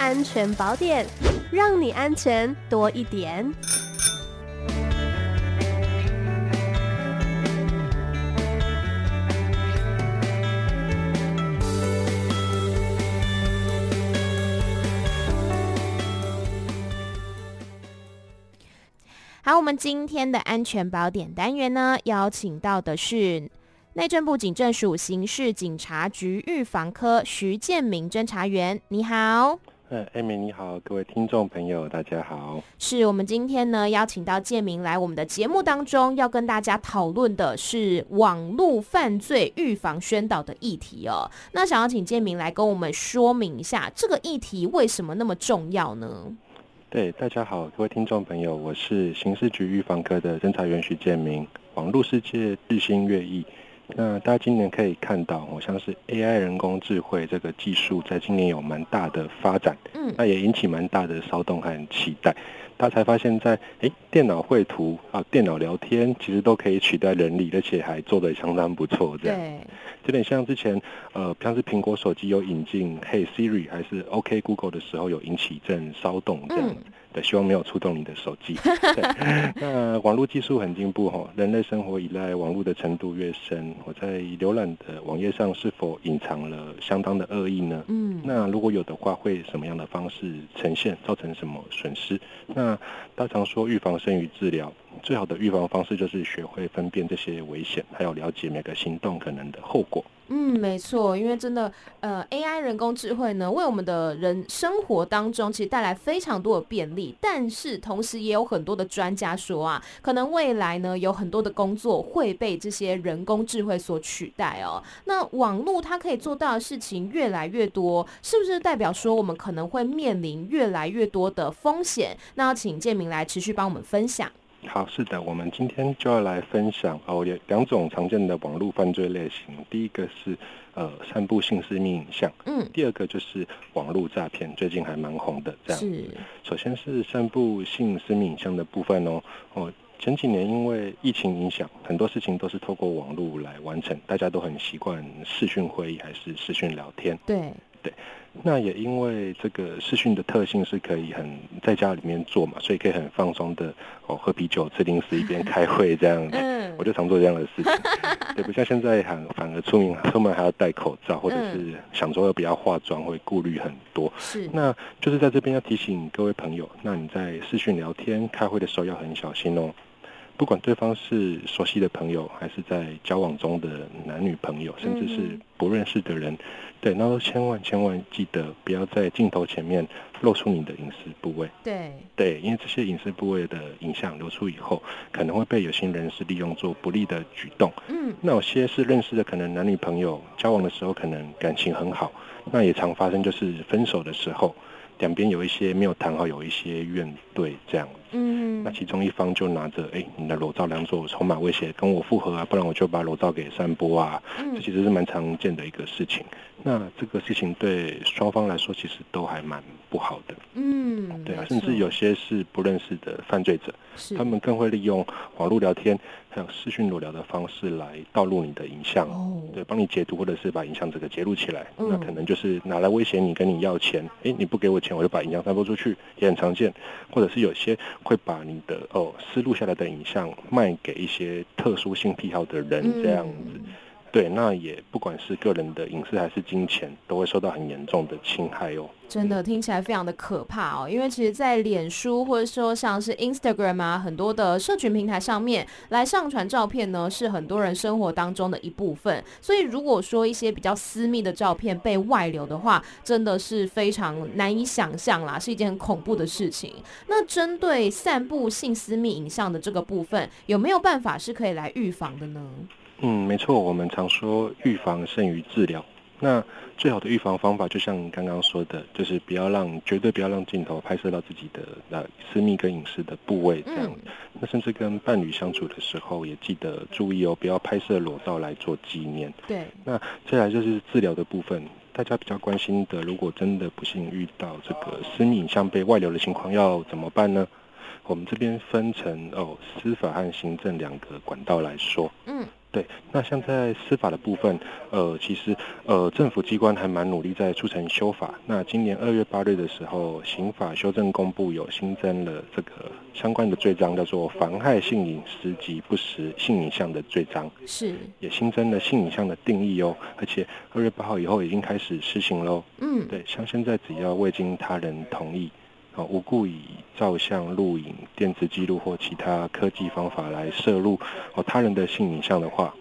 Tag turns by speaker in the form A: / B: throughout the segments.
A: 安全宝典，让你安全多一点。
B: 好，我们今天的安全宝典单元呢，邀请到的是内政部警政署刑事警察局预防科徐建明侦查员。你好，
C: 呃，艾美你好，各位听众朋友，大家好。
B: 是我们今天呢邀请到建明来我们的节目当中，要跟大家讨论的是网络犯罪预防宣导的议题哦。那想要请建明来跟我们说明一下，这个议题为什么那么重要呢？
C: 对，大家好，各位听众朋友，我是刑事局预防科的侦查员徐建明。网络世界日新月异，那大家今年可以看到，好像是 AI 人工智慧这个技术在今年有蛮大的发展，嗯，那也引起蛮大的骚动和期待。他才发现在，在诶电脑绘图啊，电脑聊天，其实都可以取代人力，而且还做得相当不错。这样，对，有点像之前呃，像是苹果手机有引进 Hey Siri 还是 OK Google 的时候，有引起一阵骚动这样。嗯对，希望没有触动你的手机。对，那网络技术很进步哈，人类生活依赖网络的程度越深，我在浏览的网页上是否隐藏了相当的恶意呢？嗯，那如果有的话，会什么样的方式呈现，造成什么损失？那大常说预防胜于治疗，最好的预防方式就是学会分辨这些危险，还有了解每个行动可能的后果。
B: 嗯，没错，因为真的，呃，AI 人工智慧呢，为我们的人生活当中其实带来非常多的便利，但是同时也有很多的专家说啊，可能未来呢有很多的工作会被这些人工智慧所取代哦。那网络它可以做到的事情越来越多，是不是代表说我们可能会面临越来越多的风险？那要请建明来持续帮我们分享。
C: 好，是的，我们今天就要来分享哦，有两种常见的网络犯罪类型。第一个是呃散布性私密影像，嗯，第二个就是网络诈骗，最近还蛮红的这样。是，首先是散布性私密影像的部分哦，哦，前几年因为疫情影响，很多事情都是透过网络来完成，大家都很习惯视讯会议还是视讯聊天。对。对，那也因为这个视讯的特性是可以很在家里面做嘛，所以可以很放松的哦，喝啤酒、吃零食一边开会这样子。嗯，我就常做这样的事情。对，不像现在很反而出名出门还要戴口罩，或者是想说要不要化妆会顾虑很多。是，那就是在这边要提醒各位朋友，那你在视讯聊天、开会的时候要很小心哦。不管对方是熟悉的朋友，还是在交往中的男女朋友，甚至是不认识的人，对，那都千万千万记得不要在镜头前面露出你的隐私部位。对，对，因为这些隐私部位的影像流出以后，可能会被有心人士利用做不利的举动。嗯，那有些是认识的，可能男女朋友交往的时候，可能感情很好，那也常发生，就是分手的时候。两边有一些没有谈好，有一些怨怼这样子。嗯，那其中一方就拿着哎、欸，你的裸照当做筹码威胁，跟我复合啊，不然我就把裸照给散播啊。嗯，这其实是蛮常见的一个事情。那这个事情对双方来说其实都还蛮不好的。嗯，对啊，甚至有些是不认识的犯罪者，他们更会利用网络聊天还有视讯裸聊的方式来盗录你的影像，哦、对，帮你解读或者是把影像这个截录起来，嗯、那可能就是拿来威胁你，跟你要钱。哎，你不给我钱，我就把影像散播出去，也很常见。或者是有些会把你的哦私录下来的影像卖给一些特殊性癖好的人，这样子。嗯对，那也不管是个人的隐私还是金钱，都会受到很严重的侵害哦。
B: 真的听起来非常的可怕哦，因为其实，在脸书或者说像是 Instagram 啊，很多的社群平台上面来上传照片呢，是很多人生活当中的一部分。所以，如果说一些比较私密的照片被外流的话，真的是非常难以想象啦，是一件很恐怖的事情。那针对散布性私密影像的这个部分，有没有办法是可以来预防的呢？
C: 嗯，没错，我们常说预防胜于治疗。那最好的预防方法，就像你刚刚说的，就是不要让绝对不要让镜头拍摄到自己的呃私密跟隐私的部位这样。嗯、那甚至跟伴侣相处的时候，也记得注意哦，不要拍摄裸照来做纪念。对。那接下来就是治疗的部分，大家比较关心的，如果真的不幸遇到这个私密影像被外流的情况，要怎么办呢？我们这边分成哦司法和行政两个管道来说。嗯。对，那像在司法的部分，呃，其实呃，政府机关还蛮努力在促成修法。那今年二月八日的时候，刑法修正公布有新增了这个相关的罪章，叫做妨害性隐私及不实性影像的罪章。
B: 是，
C: 也新增了性影像的定义哦，而且二月八号以后已经开始施行喽。嗯，对，像现在只要未经他人同意。啊，无故以照相、录影、电子记录或其他科技方法来摄录哦他人的性影像的话，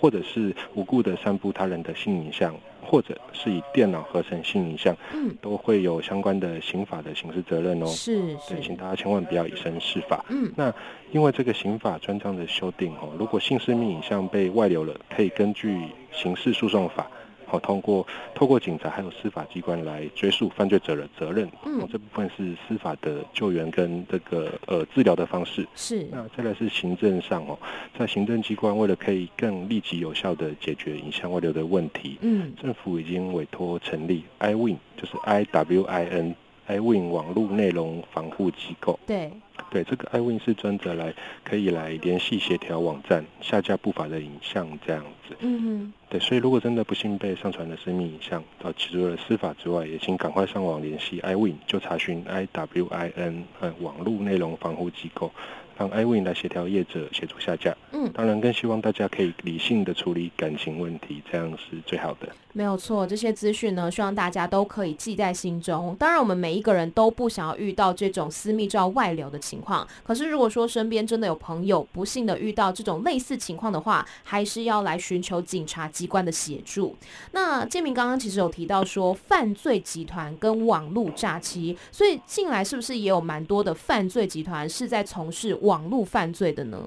C: 或者是无故的散布他人的性影像，或者是以电脑合成性影像，嗯，都会有相关的刑法的刑事责任哦。
B: 是，
C: 对，请大家千万不要以身试法。嗯，那因为这个刑法专章的修订哦，如果性私密影像被外流了，可以根据刑事诉讼法。好，通过透过警察还有司法机关来追诉犯罪者的责任。嗯，这部分是司法的救援跟这个呃治疗的方式。
B: 是。那
C: 再来是行政上哦，在行政机关为了可以更立即有效的解决影像外流的问题，嗯，政府已经委托成立 iWIN，就是 I W I N。iWIN 网络内容防护机构，
B: 对，
C: 对，这个 iWIN 是专责来可以来联系协调网站下架不法的影像这样子，嗯哼，对，所以如果真的不幸被上传的私密影像，到，除了司法之外，也请赶快上网联系 iWIN，就查询 iWIN 呃网络内容防护机构。让 iWIN 来协调业者协助下架，嗯，当然更希望大家可以理性的处理感情问题，这样是最好的。
B: 没有错，这些资讯呢，希望大家都可以记在心中。当然，我们每一个人都不想要遇到这种私密照外流的情况。可是，如果说身边真的有朋友不幸的遇到这种类似情况的话，还是要来寻求警察机关的协助。那建明刚刚其实有提到说，犯罪集团跟网络诈欺，所以近来是不是也有蛮多的犯罪集团是在从事网络犯罪的呢？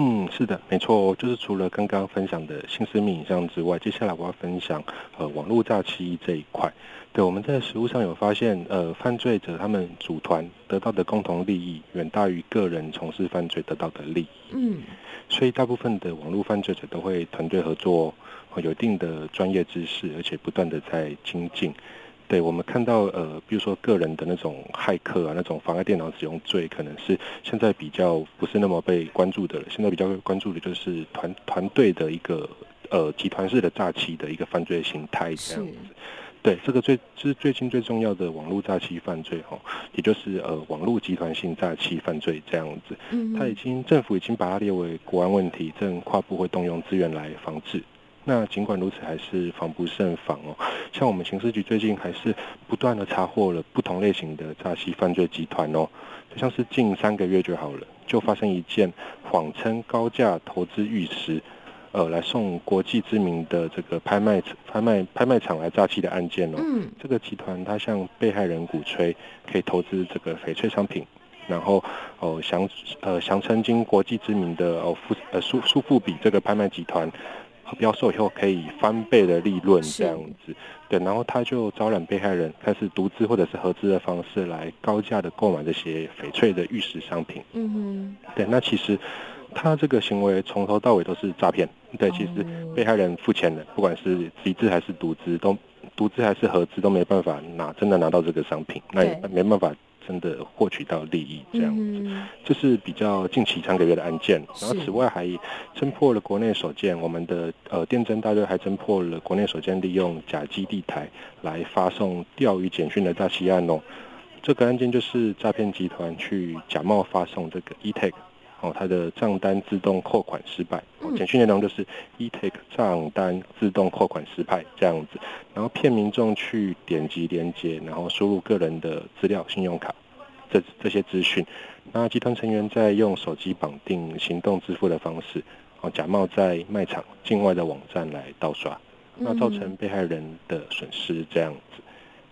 C: 嗯，是的，没错，就是除了刚刚分享的新私密影像之外，接下来我要分享呃网络诈欺这一块。对，我们在实务上有发现，呃，犯罪者他们组团得到的共同利益远大于个人从事犯罪得到的利益。嗯，所以大部分的网络犯罪者都会团队合作，有一定的专业知识，而且不断的在精进。对，我们看到，呃，比如说个人的那种骇客啊，那种妨碍电脑使用罪，可能是现在比较不是那么被关注的了。现在比较关注的就是团团队的一个呃集团式的诈欺的一个犯罪形态这样子。对，这个最是最近最重要的网络诈欺犯罪哦，也就是呃网络集团性诈欺犯罪这样子。嗯，他已经政府已经把它列为国安问题，正跨部会动用资源来防治。那尽管如此，还是防不胜防哦。像我们刑事局最近还是不断的查获了不同类型的诈欺犯罪集团哦。就像是近三个月就好了，就发生一件谎称高价投资玉石，呃，来送国际知名的这个拍卖拍卖拍卖场来诈欺的案件哦。嗯。这个集团他向被害人鼓吹可以投资这个翡翠商品，然后哦，详呃详称经国际知名的哦富呃苏苏富比这个拍卖集团。标售以后可以翻倍的利润这样子，对，然后他就招揽被害人开始独资或者是合资的方式来高价的购买这些翡翠的玉石商品。嗯哼，对，那其实他这个行为从头到尾都是诈骗。对，其实被害人付钱了，不管是集资还是独资，都独资还是合资都没办法拿真的拿到这个商品，那也没办法。真的获取到利益这样子，这是比较近期三个月的案件。然后此外还侦破了国内首件，我们的呃电侦大队还侦破了国内首件利用假基地台来发送钓鱼简讯的诈欺案哦。这个案件就是诈骗集团去假冒发送这个 eTag。哦，他的账单自动扣款失败，简讯内容就是 eTake 账单自动扣款失败这样子，然后骗民众去点击连接，然后输入个人的资料、信用卡这这些资讯，那集团成员在用手机绑定行动支付的方式，哦，假冒在卖场境外的网站来盗刷，那造成被害人的损失这样子。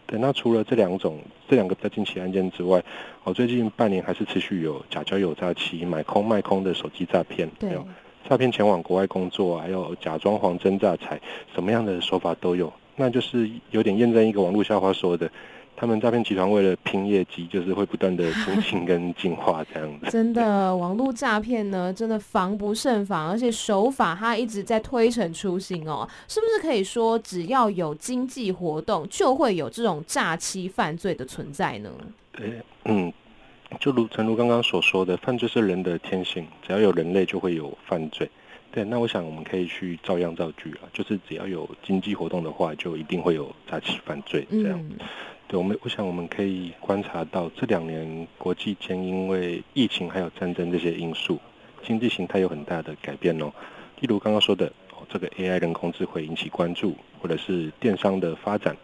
C: 对，那除了这两种、这两个比较近期案件之外，我最近半年还是持续有假交友诈欺、买空卖空的手机诈骗，还有诈骗前往国外工作，还有假装黄真诈财，什么样的手法都有。那就是有点验证一个网络笑话说的。他们诈骗集团为了拼业绩，就是会不断的更新跟进化这样子。
B: 真的，网络诈骗呢，真的防不胜防，而且手法它一直在推陈出新哦。是不是可以说，只要有经济活动，就会有这种诈欺犯罪的存在呢？
C: 对，嗯，就如诚如刚刚所说的，犯罪是人的天性，只要有人类就会有犯罪。对，那我想我们可以去照样造句啊，就是只要有经济活动的话，就一定会有诈欺犯罪这样。嗯、对，我们我想我们可以观察到这两年国际间因为疫情还有战争这些因素，经济形态有很大的改变哦。例如刚刚说的，哦，这个 AI 人工智慧引起关注，或者是电商的发展。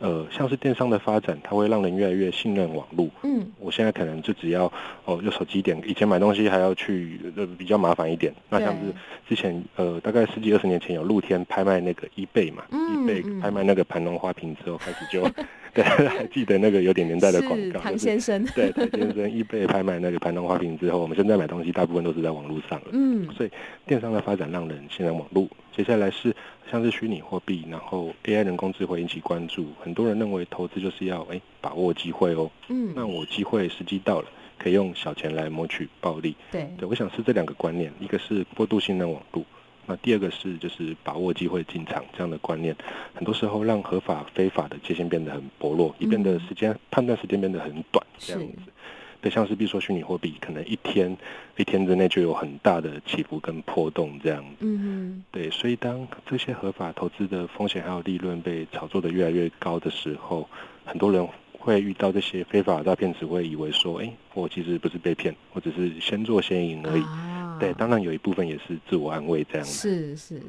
C: 呃，像是电商的发展，它会让人越来越信任网络。嗯，我现在可能就只要哦，用手机点，以前买东西还要去呃比较麻烦一点。那像是之前呃，大概十几二十年前有露天拍卖那个 eBay 嘛，嗯，eBay 拍卖那个盘龙花瓶之后，开始就。对，还 记得那个有点年代的广告，
B: 唐先生。
C: 对，唐先生易贝拍卖那个盘龙花瓶之后，我们现在买东西大部分都是在网络上了。嗯，所以电商的发展让人信任网络。接下来是像是虚拟货币，然后 AI 人工智慧引起关注，很多人认为投资就是要哎把握机会哦。嗯，那我机会时机到了，可以用小钱来谋取暴利。对，对，我想是这两个观念，一个是过度信任网络。那第二个是就是把握机会进场这样的观念，很多时候让合法非法的界限变得很薄弱，也变得时间判断时间变得很短，这样子。对，像是比如说虚拟货币，可能一天一天之内就有很大的起伏跟波动这样子。嗯，对，所以当这些合法投资的风险还有利润被炒作的越来越高的时候，很多人会遇到这些非法诈骗，只会以为说，哎，我其实不是被骗，我只是先做先赢而已。啊对，当然有一部分也是自我安慰这样子。是是。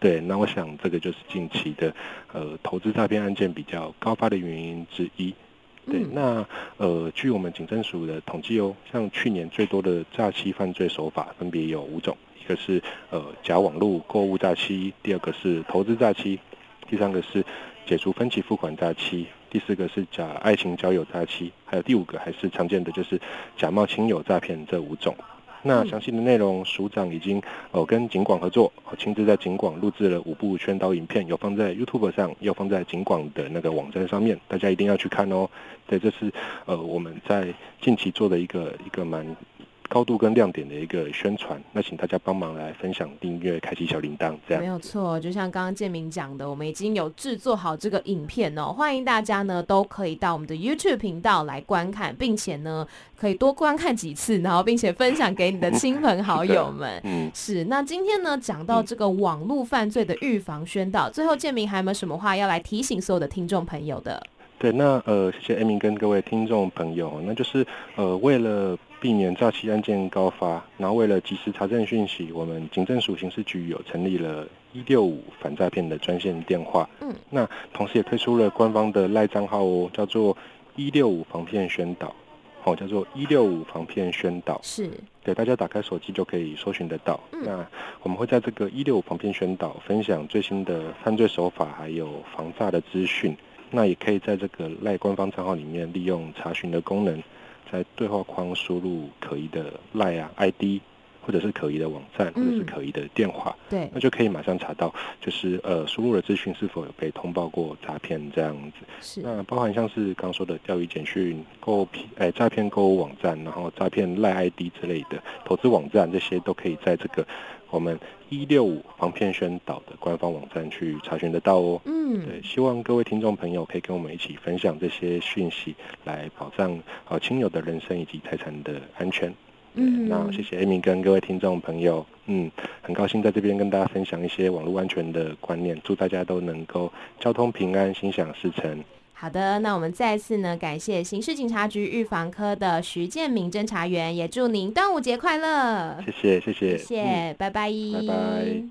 C: 对，那我想这个就是近期的呃投资诈骗案件比较高发的原因之一。对，嗯、那呃据我们警政署的统计哦，像去年最多的诈欺犯罪手法分别有五种，一个是呃假网络购物诈欺，第二个是投资诈欺，第三个是解除分期付款诈欺，第四个是假爱情交友诈欺，还有第五个还是常见的就是假冒亲友诈骗这五种。那详细的内容，署长已经哦跟警广合作，亲自在警广录制了五部宣导影片，有放在 YouTube 上，有放在警广的那个网站上面，大家一定要去看哦。对，这是呃我们在近期做的一个一个蛮。高度跟亮点的一个宣传，那请大家帮忙来分享、订阅、开启小铃铛，这样
B: 没有错。就像刚刚建明讲的，我们已经有制作好这个影片哦，欢迎大家呢都可以到我们的 YouTube 频道来观看，并且呢可以多观看几次，然后并且分享给你的亲朋好友们。嗯，是。那今天呢讲到这个网络犯罪的预防宣导，最后建明还有没有什么话要来提醒所有的听众朋友的？
C: 对，那呃谢谢 Amy 跟各位听众朋友，那就是呃为了。避免诈欺案件高发，然后为了及时查证讯息，我们警政署刑事局有成立了一六五反诈骗的专线电话。嗯，那同时也推出了官方的赖账号哦，叫做一六五防骗宣导，哦，叫做一六五防骗宣导。是，对，大家打开手机就可以搜寻得到。嗯，那我们会在这个一六五防骗宣导分享最新的犯罪手法，还有防诈的资讯。那也可以在这个赖官方账号里面利用查询的功能。在对话框输入可疑的 LINE 啊 ID，或者是可疑的网站，或者是可疑的电话，嗯、对，那就可以马上查到，就是呃输入的资讯是否有被通报过诈骗这样子。是。那包含像是刚说的钓鱼简讯、购骗哎诈骗购物网站，然后诈骗 LINE ID 之类的投资网站，这些都可以在这个我们一六五防骗宣导的官方网站去查询得到哦。嗯，对，希望各位听众朋友可以跟我们一起分享这些讯息，来保障呃亲友的人身以及财产的安全。嗯，那谢谢 Amy 跟各位听众朋友，嗯，很高兴在这边跟大家分享一些网络安全的观念，祝大家都能够交通平安，心想事成。
B: 好的，那我们再次呢感谢刑事警察局预防科的徐建明侦查员，也祝您端午节快乐。
C: 谢谢，谢谢，
B: 谢谢，拜拜，
C: 拜拜。